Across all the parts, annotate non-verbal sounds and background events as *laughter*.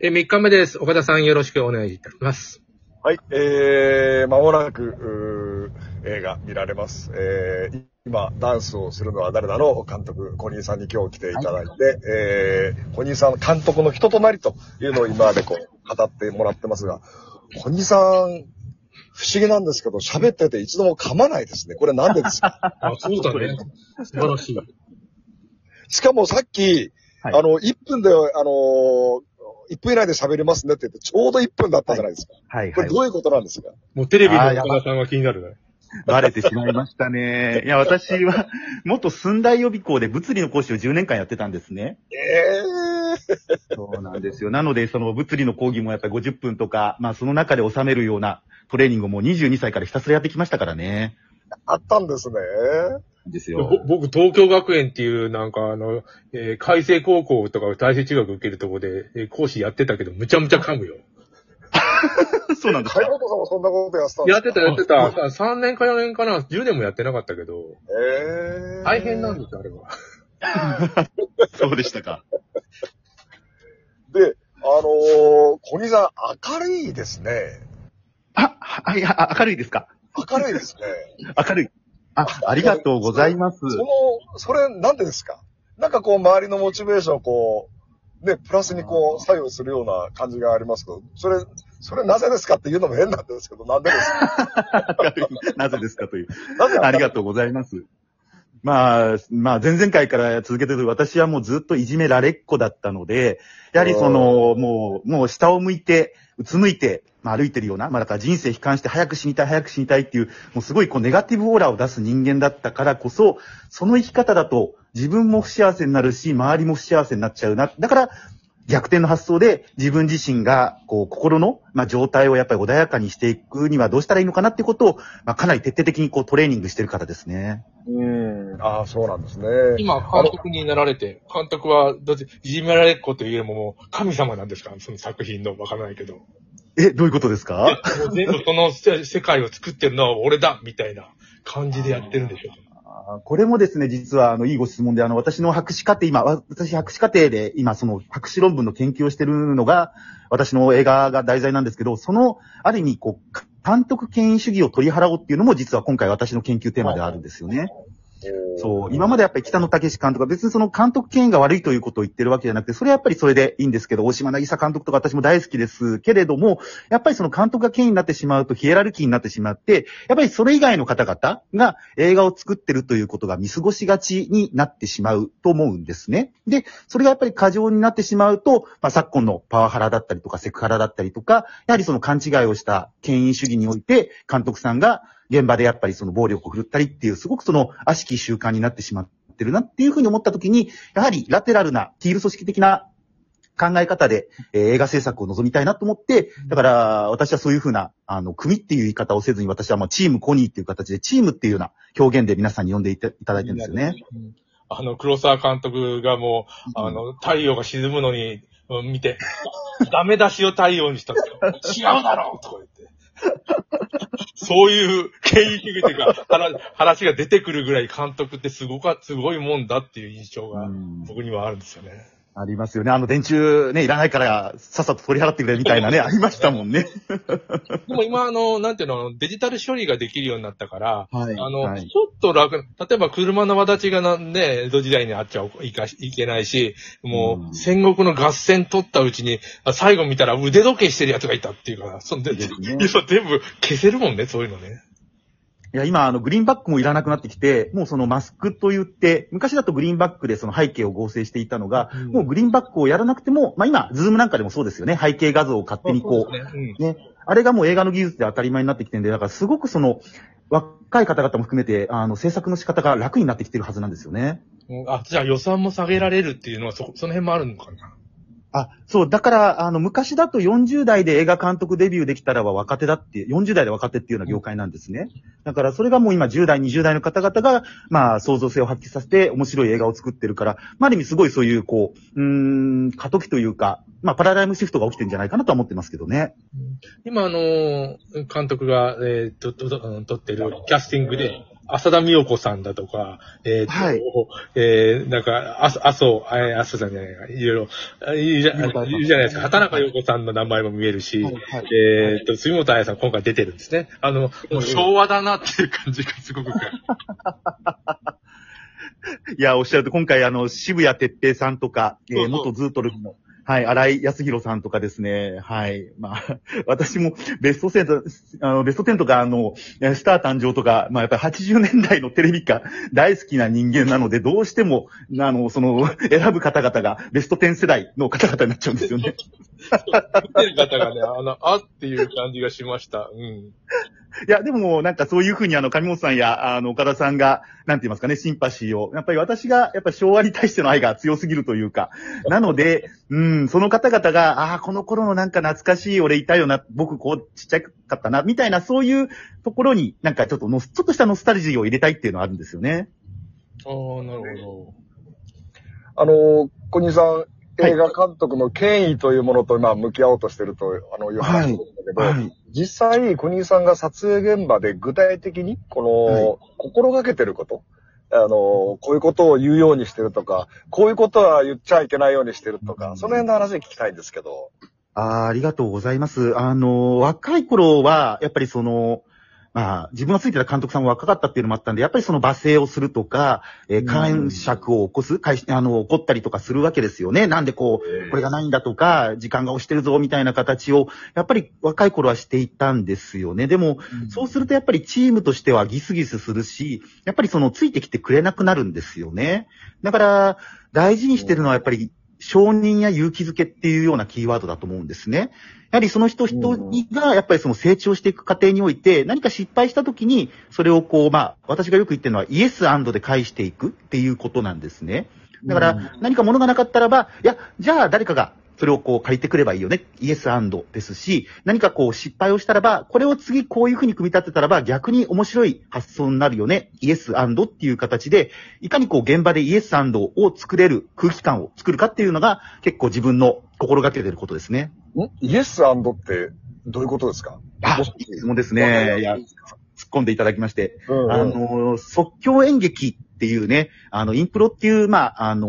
え、3日目です。岡田さんよろしくお願いいたします。はい、えー、間もなく、うー映画見られます。えー、今、ダンスをするのは誰だの監督、小西さんに今日来ていただいて、えー、小西さん、監督の人となりというのを今までこう、語ってもらってますが、小西さん、不思議なんですけど、喋ってて一度も噛まないですね。これなんでですか？*laughs* あ、そうだね。素晴らしい。しかもさっき、はいあの、1分で、あの1分以内で喋りますねって言って、ちょうど1分だったじゃないですか。はいはいこれど。ういうことなんですか？もうテレビの岡田さんが気になるね。バレてしまいましたね。いや、私は、元寸大予備校で物理の講師を10年間やってたんですね。ええそうなんですよ。なので、その物理の講義もやっぱり50分とか、まあその中で収めるようなトレーニングをもう22歳からひたすらやってきましたからね。あったんですね。ですぼ僕、東京学園っていう、なんかあの、えー海星高校とか大成中学受けるとこで、えー講師やってたけど、むちゃむちゃ噛むよ。*laughs* そうなんですか？海本さんもそんなことやってたんですか？やってた、やってた。さ3年か4年かな、10年もやってなかったけど、ええ大変なんですよ、あれは。*laughs* そうでしたか。で、あのー、小西さん、明るいですね。あ、はい、あ明るいですか？明るいですね。明るい。あ、ありがとうございます。その、それ、なんでですか？なんかこう、周りのモチベーションをこう、ね、プラスにこう、作用するような感じがありますけど、それ、それなぜですかっていうのも変なんですけど、なんでですか？*laughs* なぜですかという。なぜありがとうございます。まあ、まあ、前々回から続けてる私はもうずっといじめられっ子だったので、やはりその、もう、もう下を向いて、うつむいて、まあ歩いてるような、まあだから人生悲観して早く死にたい、早く死にたいっていう、もうすごいこうネガティブオーラを出す人間だったからこそ、その生き方だと自分も不幸せになるし、周りも不幸せになっちゃうな。だから、逆転の発想で自分自身が、こう、心の、まあ、状態をやっぱり穏やかにしていくにはどうしたらいいのかなってことを、まあ、かなり徹底的にこう、トレーニングしてる方ですね。うん。ああ、そうなんですね。今、監督になられて、監督は、どっち、いじめられっ子というよりももう、神様なんですかその作品の、わからないけど。え、どういうことですか？全部その世世界を作ってるのは俺だみたいな感じでやってるんでしょあこれもですね、実は、あの、いいご質問で、あの、私の博士課程、今、私博士課程で、今、その、博士論文の研究をしてるのが、私の映画が題材なんですけど、その、ある意味、こう、監督権威主義を取り払おうっていうのも、実は今回私の研究テーマであるんですよね。そう、今までやっぱり北野武監督は別にその監督権威が悪いということを言ってるわけじゃなくて、それはやっぱりそれでいいんですけど、大島渚監督とか私も大好きですけれども、やっぱりその監督が権威になってしまうとヒエラルキーになってしまって、やっぱりそれ以外の方々が映画を作ってるということが見過ごしがちになってしまうと思うんですね。で、それがやっぱり過剰になってしまうと、まあ、昨今のパワハラだったりとかセクハラだったりとか、やはりその勘違いをした権威主義において、監督さんが現場でやっぱりその暴力を振るったりっていう、すごくその悪しき習慣になってしまってるなっていうふうに思ったときに、やはりラテラルな、ティール組織的な考え方で、えー映画制作を望みたいなと思って、だから私はそういうふうな、あの、組っていう言い方をせずに、私はもうチームコニーっていう形で、チームっていうような表現で皆さんに呼んでいただいてるんですよね。あの、黒沢監督がもう、あの、太陽が沈むのに、うん見て、ダメ出しを太陽にした。違うだろうとか言って。*laughs* そういう権威主義というか、話話が出てくるぐらい監督ってすごか、すごいもんだっていう印象がうん僕にはあるんですよね。ありますよね。あの、電柱ね、いらないから、さっさと取り払ってくれみたいなね、*laughs* ありましたもんね。*laughs* でも今、あの、なんていうの、デジタル処理ができるようになったから、はいあの、はいちょっと楽、例えば車の輪立ちがなんね、江戸時代にあっちゃいかいけないし、もう戦国の合戦取ったうちに、あ最後見たら腕時計してる奴がいたっていうから、そんで、ね全部消せるもんね、そういうのね。いや、今、あの、グリーンバックもいらなくなってきて、もうそのマスクと言って、昔だとグリーンバックでその背景を合成していたのが、うんもうグリーンバックをやらなくても、まあ今、ズームなんかでもそうですよね。背景画像を勝手にこう、ね。うんね、あれがもう映画の技術で当たり前になってきてるんで、だからすごくその、若い方々も含めて、あの、制作の仕方が楽になってきてるはずなんですよね。うんあ、じゃあ予算も下げられるっていうのはそ、その辺もあるのかな？あ、そう、だから、あの、昔だと40代で映画監督デビューできたらは若手だって、40代で若手っていうような業界なんですね。だから、それがもう今10代、20代の方々が、まあ、創造性を発揮させて面白い映画を作ってるから、まあ、ある意味すごいそういう、こう、うん、過渡期というか、まあ、パラダイムシフトが起きてるんじゃないかなとは思ってますけどね。今、あの、監督が、えー、と、と、と撮ってるキャスティングで、浅田美代子さんだとか、えっ、と、はいえー、なんか、あ、麻生、えー、麻生さんじゃないか、いろいろ、あいるじゃいるじゃないですか。畑中陽子さんの名前も見えるし、はいはいえっ、と、杉本彩さん今回出てるんですね。あの、もう昭和だなっていう感じがすごく。*laughs* いや、おっしゃると、今回、あの、渋谷哲平さんとか、えー、元ズートルフの、はい、荒井康弘さんとかですね、はい。まあ、*laughs* 私もベスト10と、あの、ベスト10とか、あの、スター誕生とか、まあ、やっぱり80年代のテレビ化大好きな人間なので、どうしても、あの、その、選ぶ方々がベスト10世代の方々になっちゃうんですよね。*laughs* 見てる方がね、あの、あっていう感じがしました。うん。いや、でも、なんかそういうふうにあの、上本さんや、あの、岡田さんが、なんて言いますかね、シンパシーを、やっぱり私が、やっぱり昭和に対しての愛が強すぎるというか、なので、うん、その方々が、ああ、この頃のなんか懐かしい俺いたよな、僕こうちっちゃかったな、みたいな、そういうところに、なんかちょっとの、ちょっとしたノスタルジーを入れたいっていうのはあるんですよね。ああ、なるほど。あの、小西さん、映画監督の権威というものと、まあ、向き合おうとしてると、あの、いう話なんだけど、はい。実際、小西さんが撮影現場で具体的に、この、はい心がけてること、あの、こういうことを言うようにしてるとか、こういうことは言っちゃいけないようにしてるとか、その辺の話聞きたいんですけど。あーありがとうございます。あの、若い頃は、やっぱりその、まあ、自分がついてた監督さんも若かったっていうのもあったんで、やっぱりその罵声をするとか、えーうん感触を起こす、かいあの、起こったりとかするわけですよね。なんでこう、これがないんだとか、時間が押してるぞ、みたいな形を、やっぱり若い頃はしていたんですよね。でも、そうするとやっぱりチームとしてはギスギスするし、やっぱりそのついてきてくれなくなるんですよね。だから、大事にしてるのはやっぱり、承認や勇気づけっていうようなキーワードだと思うんですね。やはりその人人が、やっぱりその成長していく過程において、何か失敗した時に、それをこう、まあ、私がよく言ってるのは、イエスで返していくっていうことなんですね。だから、何か物がなかったらば、いや、じゃあ誰かがそれをこう借りてくればいいよね。イエスですし、何かこう失敗をしたらば、これを次こういうふうに組み立てたらば逆に面白い発想になるよね。イエスっていう形で、いかにこう現場でイエスを作れる空気感を作るかっていうのが結構自分の心がけてることですね。ん？イエスってどういうことですか？あ、いい質問ですね。突っ込んでいただきまして。うんうんあの、即興演劇っていうね、あの、インプロっていう、まあ、あの、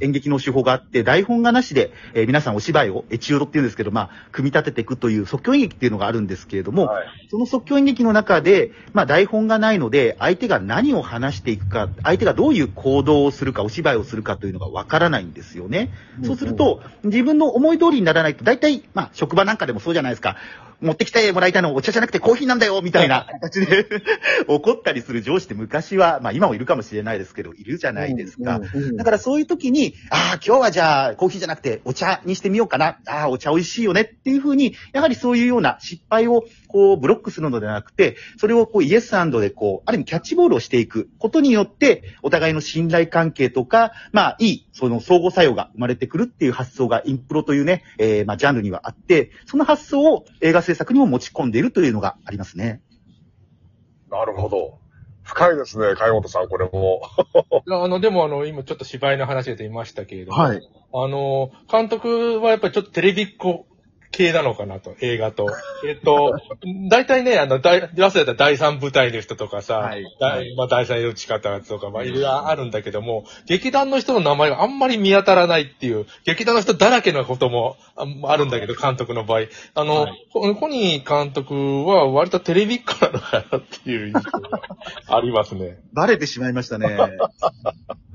演劇の手法があって、台本がなしで、えー皆さんお芝居を、エチュードっていうんですけど、まあ、組み立てていくという即興演劇っていうのがあるんですけれども、はいその即興演劇の中で、まあ、台本がないので、相手が何を話していくか、相手がどういう行動をするか、お芝居をするかというのがわからないんですよね。そうすると、自分の思い通りにならないと、大体、まあ、職場なんかでもそうじゃないですか。持ってきてもらいたいのはお茶じゃなくてコーヒーなんだよみたいな形で *laughs* 怒ったりする上司って昔は、まあ今もいるかもしれないですけど、いるじゃないですか。うんうんだからそういう時に、ああ、今日はじゃあコーヒーじゃなくてお茶にしてみようかな。ああ、お茶美味しいよねっていうふうに、やはりそういうような失敗をこうブロックするのではなくて、それをこうイエスでこう、ある意味キャッチボールをしていくことによって、お互いの信頼関係とか、まあいい、その相互作用が生まれてくるっていう発想がインプロというね、えー、まあジャンルにはあって、その発想を映画制作にも持ち込んでいるというのがありますね。なるほど。深いですね、貝本さん、これも。*laughs* ど。あの、でもあの、今ちょっと芝居の話で言いましたけれども、はい。あの、監督はやっぱりちょっとテレビっ子系なのかなと、映画と。えっと、大体ね、あの、大、早稲田第三部隊の人とかさ、はい第まあ、第三命方とか、まあ、いろいろあるんだけども、劇団の人の名前があんまり見当たらないっていう、劇団の人だらけのこともああるんだけど、監督の場合。あの、はいココニー監督は割とテレビっ子なのかなっていう印象がありますね。*laughs* バレてしまいましたね。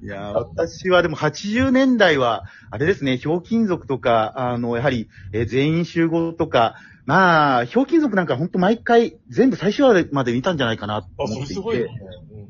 いやー、私はでも80年代は、あれですね、ひょうきん族とか、あの、やはり、えー全員集合とか、まあ、ひょうきん族なんか本当毎回、全部最初話まで見たんじゃないかなとあ、そ思っていれすごいね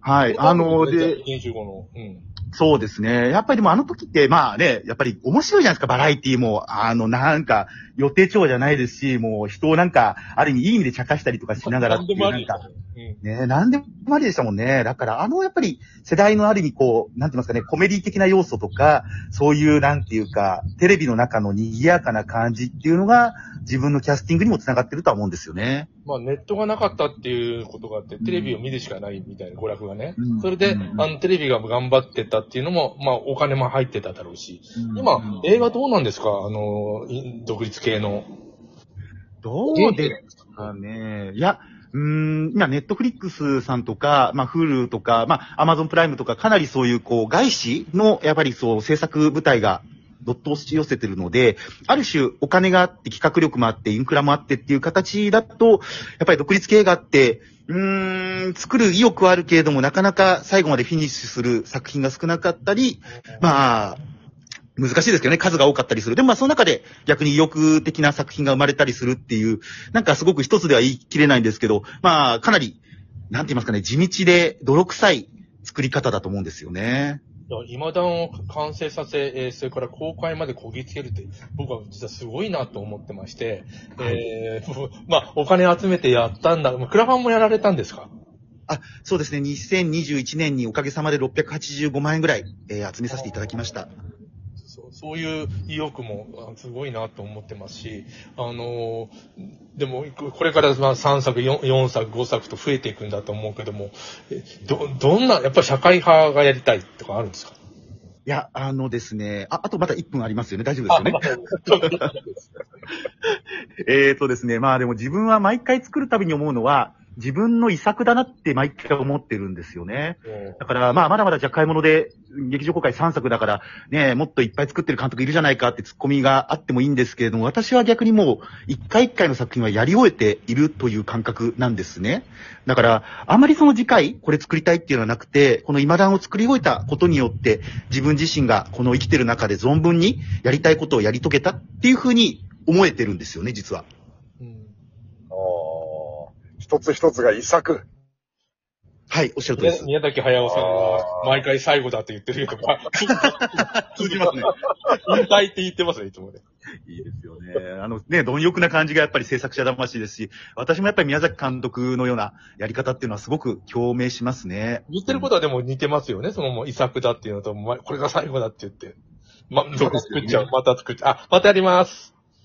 はい。あの、で、研修後の。うん。そうですね。やっぱりでもあの時って、まあね、やっぱり面白いじゃないですか、バラエティも。あの、なんか、予定調じゃないですし、もう人をなんか、ある意味いい意味で茶化したりとかしながらっていう、なん。ねなんでもありでしたもんね。だから、あの、やっぱり、世代のある意味、こう、なんて言いますかね、コメディ的な要素とか、そういう、なんていうか、テレビの中の賑やかな感じっていうのが、自分のキャスティングにも繋がってるとは思うんですよね。まあ、ネットがなかったっていうことがあって、テレビを見るしかないみたいな娯楽がね。うんそれで、うんあの、テレビが頑張ってたっていうのも、まあ、お金も入ってただろうし。今うん、映画どうなんですか？あの、い独立系の。どうですかね？いや、うーん、今、ネットフリックスさんとか、まあ、フールとか、まあ、アマゾンプライムとか、かなりそういう、こう、外資の、やっぱりそう、制作部隊が、どっと押し寄せてるので、ある種、お金があって、企画力もあって、インフラもあってっていう形だと、やっぱり独立系があって、うーん、作る意欲はあるけれども、なかなか最後までフィニッシュする作品が少なかったり、まあ、難しいですけどね、数が多かったりする。でもまあその中で逆に意欲的な作品が生まれたりするっていう、なんかすごく一つでは言い切れないんですけど、まあかなり、なんて言いますかね、地道で泥臭い作り方だと思うんですよね。今段を完成させ、えーそれから公開までこぎつけるって、僕は実はすごいなと思ってまして、えーまあ、お金集めてやったんだ。まあクラファンもやられたんですか？あ、そうですね、2021年におかげさまで685万円ぐらい、えー集めさせていただきました。そういう意欲もあすごいなと思ってますし、あのーでも、これからまあ3作4、4作、5作と増えていくんだと思うけども、えど、どんな、やっぱり社会派がやりたいとかあるんですか？いや、あのですね、あ、あとまだ1分ありますよね、大丈夫ですよね。*laughs* えーとですね、まあでも自分は毎回作るたびに思うのは、自分の遺作だなって毎回思ってるんですよね。だから、まあ、まだまだじゃあ買い物で、劇場公開3作だから、ね、もっといっぱい作ってる監督いるじゃないかってツッコミがあってもいいんですけれども、私は逆にもう、一回一回の作品はやり終えているという感覚なんですね。だから、あんまりその次回、これ作りたいっていうのはなくて、この今段を作り終えたことによって、自分自身がこの生きてる中で存分にやりたいことをやり遂げたっていうふうに思えてるんですよね、実は。一つ一つが一作。はい、おっしゃるとりです。宮崎駿さんは毎回最後だって言ってるとか、*laughs* 通じますね。引退って言ってますね、いつもね。いいですよね。あのね、貪欲な感じがやっぱり制作者魂ですし、私もやっぱり宮崎監督のようなやり方っていうのはすごく共鳴しますね。言ってることはでも似てますよね。そのもう遺作だっていうのと、まこれが最後だって言って。ま、どこ作っちゃう。また作っちゃう。あ、またやります。